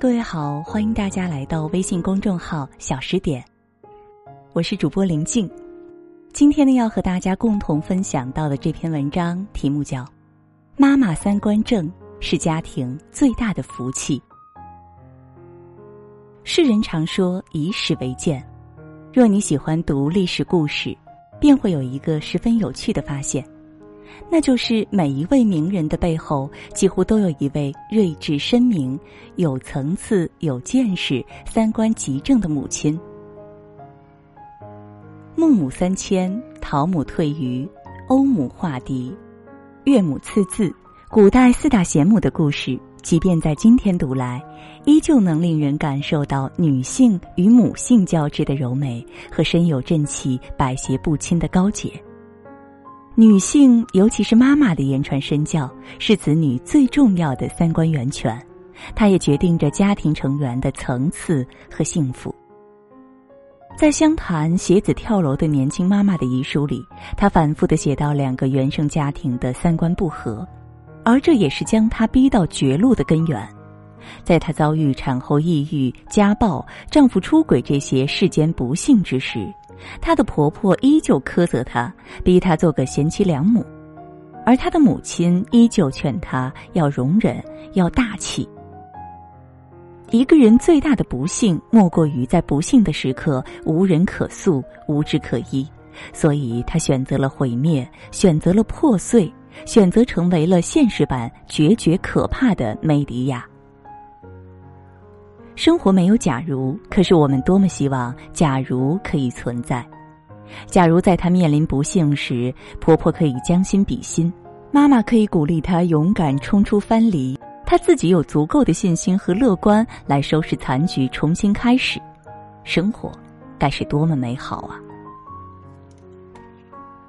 各位好，欢迎大家来到微信公众号“小时点”，我是主播林静。今天呢，要和大家共同分享到的这篇文章题目叫《妈妈三观正是家庭最大的福气》。世人常说以史为鉴，若你喜欢读历史故事，便会有一个十分有趣的发现。那就是每一位名人的背后，几乎都有一位睿智深明、有层次、有见识、三观极正的母亲。孟母三迁，陶母退鱼，欧母化敌，岳母刺字，古代四大贤母的故事，即便在今天读来，依旧能令人感受到女性与母性交织的柔美和身有正气、百邪不侵的高洁。女性，尤其是妈妈的言传身教，是子女最重要的三观源泉，它也决定着家庭成员的层次和幸福。在湘潭携子跳楼的年轻妈妈的遗书里，她反复的写到两个原生家庭的三观不合，而这也是将她逼到绝路的根源。在她遭遇产后抑郁、家暴、丈夫出轨这些世间不幸之时。她的婆婆依旧苛责她，逼她做个贤妻良母，而她的母亲依旧劝她要容忍，要大气。一个人最大的不幸，莫过于在不幸的时刻无人可诉，无枝可依，所以她选择了毁灭，选择了破碎，选择成为了现实版决绝可怕的梅迪亚。生活没有假如，可是我们多么希望假如可以存在。假如在她面临不幸时，婆婆可以将心比心，妈妈可以鼓励她勇敢冲出藩篱，她自己有足够的信心和乐观来收拾残局，重新开始，生活该是多么美好啊！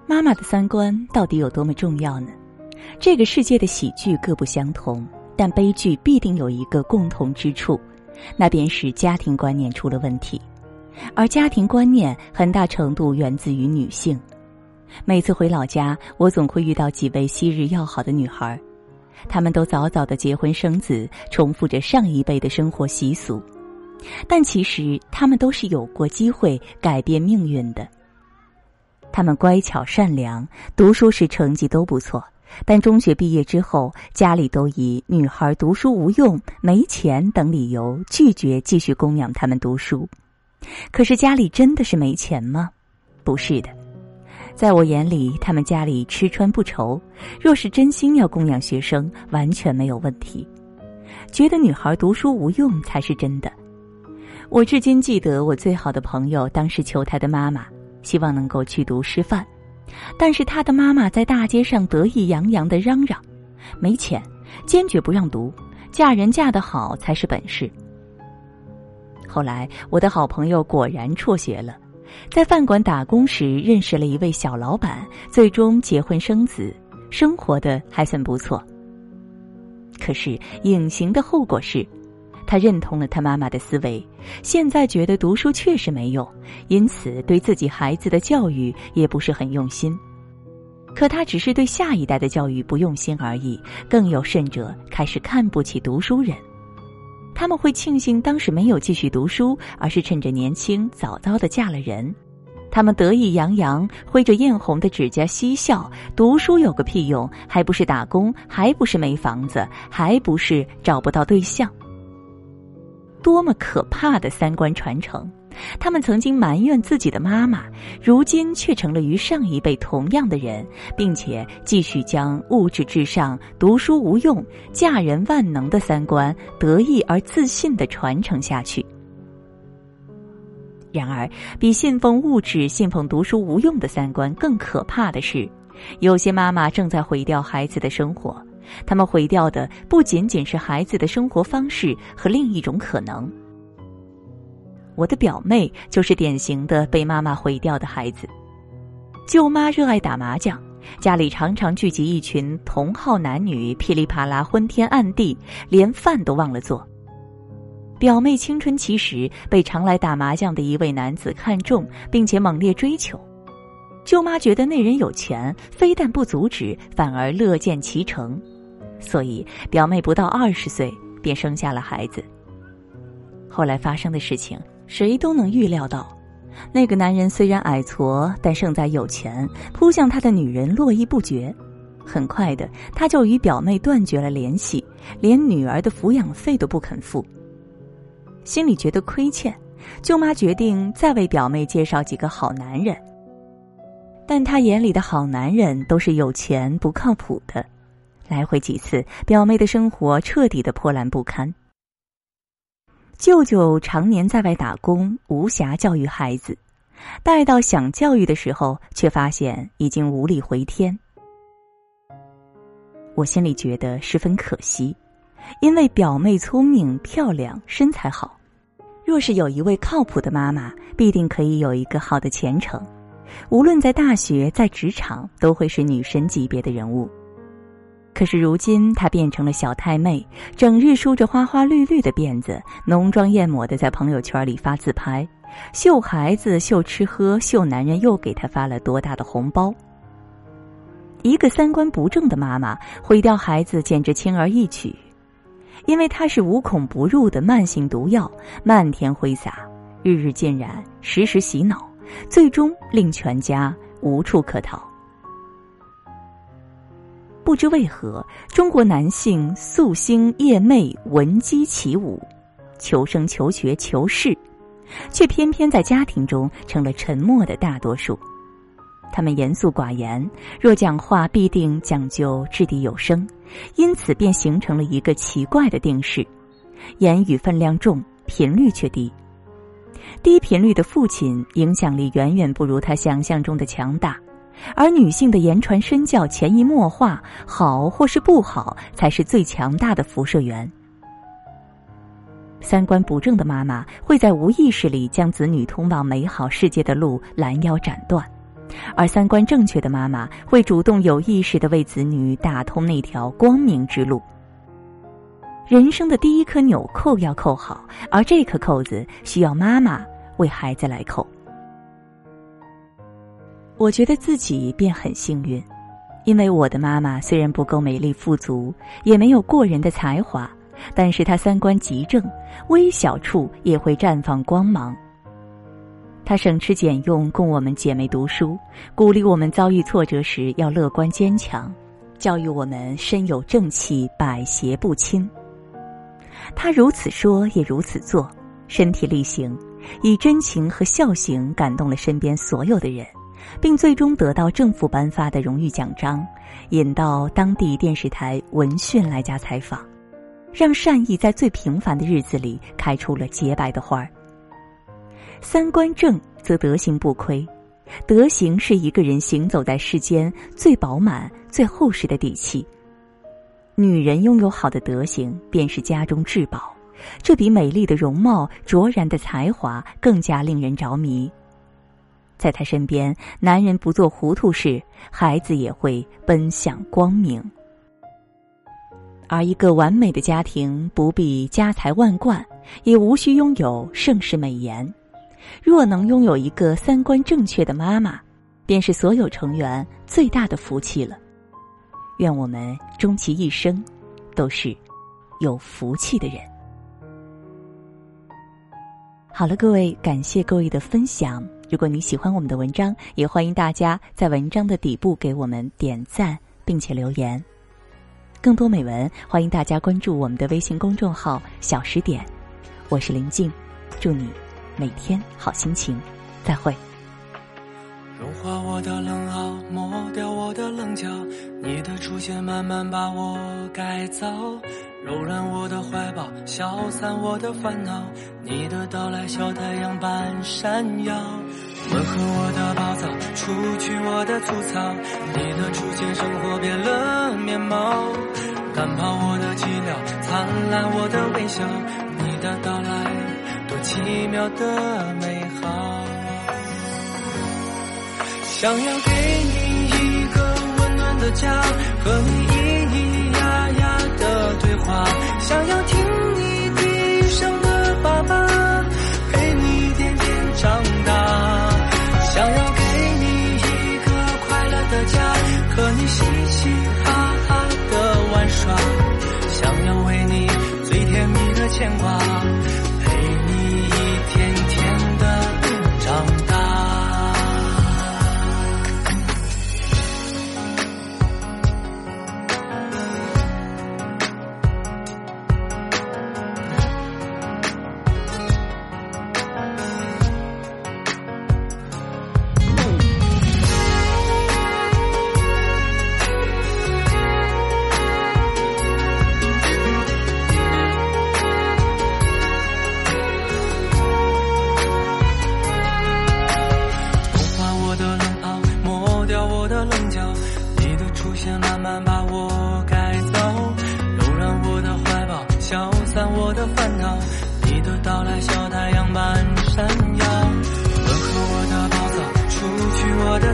妈妈的三观到底有多么重要呢？这个世界的喜剧各不相同，但悲剧必定有一个共同之处。那便是家庭观念出了问题，而家庭观念很大程度源自于女性。每次回老家，我总会遇到几位昔日要好的女孩，她们都早早的结婚生子，重复着上一辈的生活习俗。但其实她们都是有过机会改变命运的。她们乖巧善良，读书时成绩都不错。但中学毕业之后，家里都以女孩读书无用、没钱等理由拒绝继续供养他们读书。可是家里真的是没钱吗？不是的，在我眼里，他们家里吃穿不愁。若是真心要供养学生，完全没有问题。觉得女孩读书无用才是真的。我至今记得，我最好的朋友当时求他的妈妈，希望能够去读师范。但是他的妈妈在大街上得意洋洋的嚷嚷：“没钱，坚决不让读，嫁人嫁得好才是本事。”后来，我的好朋友果然辍学了，在饭馆打工时认识了一位小老板，最终结婚生子，生活的还算不错。可是，隐形的后果是。他认同了他妈妈的思维，现在觉得读书确实没用，因此对自己孩子的教育也不是很用心。可他只是对下一代的教育不用心而已，更有甚者开始看不起读书人。他们会庆幸当时没有继续读书，而是趁着年轻早早的嫁了人。他们得意洋洋，挥着艳红的指甲嬉笑：读书有个屁用，还不是打工，还不是没房子，还不是找不到对象。多么可怕的三观传承！他们曾经埋怨自己的妈妈，如今却成了与上一辈同样的人，并且继续将物质至上、读书无用、嫁人万能的三观得意而自信的传承下去。然而，比信奉物质、信奉读书无用的三观更可怕的是，有些妈妈正在毁掉孩子的生活。他们毁掉的不仅仅是孩子的生活方式和另一种可能。我的表妹就是典型的被妈妈毁掉的孩子。舅妈热爱打麻将，家里常常聚集一群同好男女，噼里啪啦昏天暗地，连饭都忘了做。表妹青春期时被常来打麻将的一位男子看中，并且猛烈追求。舅妈觉得那人有钱，非但不阻止，反而乐见其成。所以，表妹不到二十岁便生下了孩子。后来发生的事情，谁都能预料到。那个男人虽然矮矬，但胜在有钱，扑向他的女人络绎不绝。很快的，他就与表妹断绝了联系，连女儿的抚养费都不肯付。心里觉得亏欠，舅妈决定再为表妹介绍几个好男人。但他眼里的好男人都是有钱不靠谱的，来回几次，表妹的生活彻底的破烂不堪。舅舅常年在外打工，无暇教育孩子，待到想教育的时候，却发现已经无力回天。我心里觉得十分可惜，因为表妹聪明漂亮，身材好，若是有一位靠谱的妈妈，必定可以有一个好的前程，无论在大学在职场，都会是女神级别的人物。可是如今她变成了小太妹，整日梳着花花绿绿的辫子，浓妆艳抹的在朋友圈里发自拍，秀孩子，秀吃喝，秀男人又给她发了多大的红包。一个三观不正的妈妈毁掉孩子简直轻而易举，因为她是无孔不入的慢性毒药，漫天挥洒，日日浸染，时时洗脑，最终令全家无处可逃。不知为何，中国男性夙兴夜寐、闻鸡起舞，求生、求学、求事，却偏偏在家庭中成了沉默的大多数。他们严肃寡言，若讲话必定讲究掷地有声，因此便形成了一个奇怪的定式：言语分量重，频率却低。低频率的父亲影响力远远不如他想象中的强大。而女性的言传身教、潜移默化，好或是不好，才是最强大的辐射源。三观不正的妈妈会在无意识里将子女通往美好世界的路拦腰斩断，而三观正确的妈妈会主动有意识的为子女打通那条光明之路。人生的第一颗纽扣要扣好，而这颗扣子需要妈妈为孩子来扣。我觉得自己便很幸运，因为我的妈妈虽然不够美丽富足，也没有过人的才华，但是她三观极正，微小处也会绽放光芒。她省吃俭用供我们姐妹读书，鼓励我们遭遇挫折时要乐观坚强，教育我们身有正气，百邪不侵。他如此说，也如此做，身体力行，以真情和孝行感动了身边所有的人。并最终得到政府颁发的荣誉奖章，引到当地电视台闻讯来家采访，让善意在最平凡的日子里开出了洁白的花儿。三观正则德行不亏，德行是一个人行走在世间最饱满、最厚实的底气。女人拥有好的德行，便是家中至宝，这比美丽的容貌、卓然的才华更加令人着迷。在他身边，男人不做糊涂事，孩子也会奔向光明。而一个完美的家庭，不必家财万贯，也无需拥有盛世美颜。若能拥有一个三观正确的妈妈，便是所有成员最大的福气了。愿我们终其一生，都是有福气的人。好了，各位，感谢各位的分享。如果你喜欢我们的文章，也欢迎大家在文章的底部给我们点赞，并且留言。更多美文，欢迎大家关注我们的微信公众号“小十点”。我是林静，祝你每天好心情。再会。融化我的冷傲，抹掉我的棱角，你的出现慢慢把我改造。柔软我的怀抱，消散我的烦恼。你的到来，小太阳般闪耀。温和我的暴躁，除去我的粗糙。你的出现，生活变了面貌。赶跑我的寂寥，灿烂我的微笑。你的到来，多奇妙的美好。想要给你一个温暖的家，和你咿咿呀呀的对话。想要听你低声的爸爸，陪你一点点长大。想要给你一个快乐的家，和你嘻嘻哈哈的玩耍。想要为你最甜蜜的牵挂，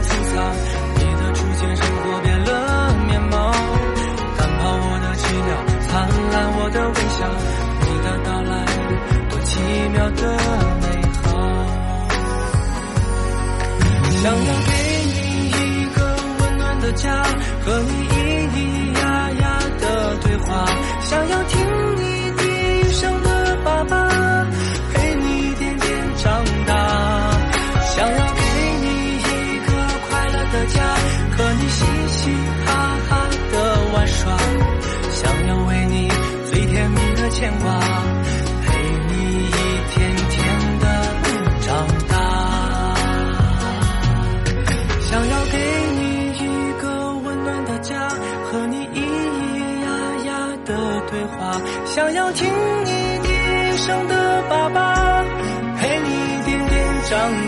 你的出现生活变了面貌赶跑我的寂寥灿烂我的微笑你的到来多奇妙的美好。想要给你一个温暖的家和你咿咿呀呀的对话想要听牵挂，陪你一天天的长大。想要给你一个温暖的家，和你咿咿呀呀的对话，想要听你低声的爸爸陪你一点点长大。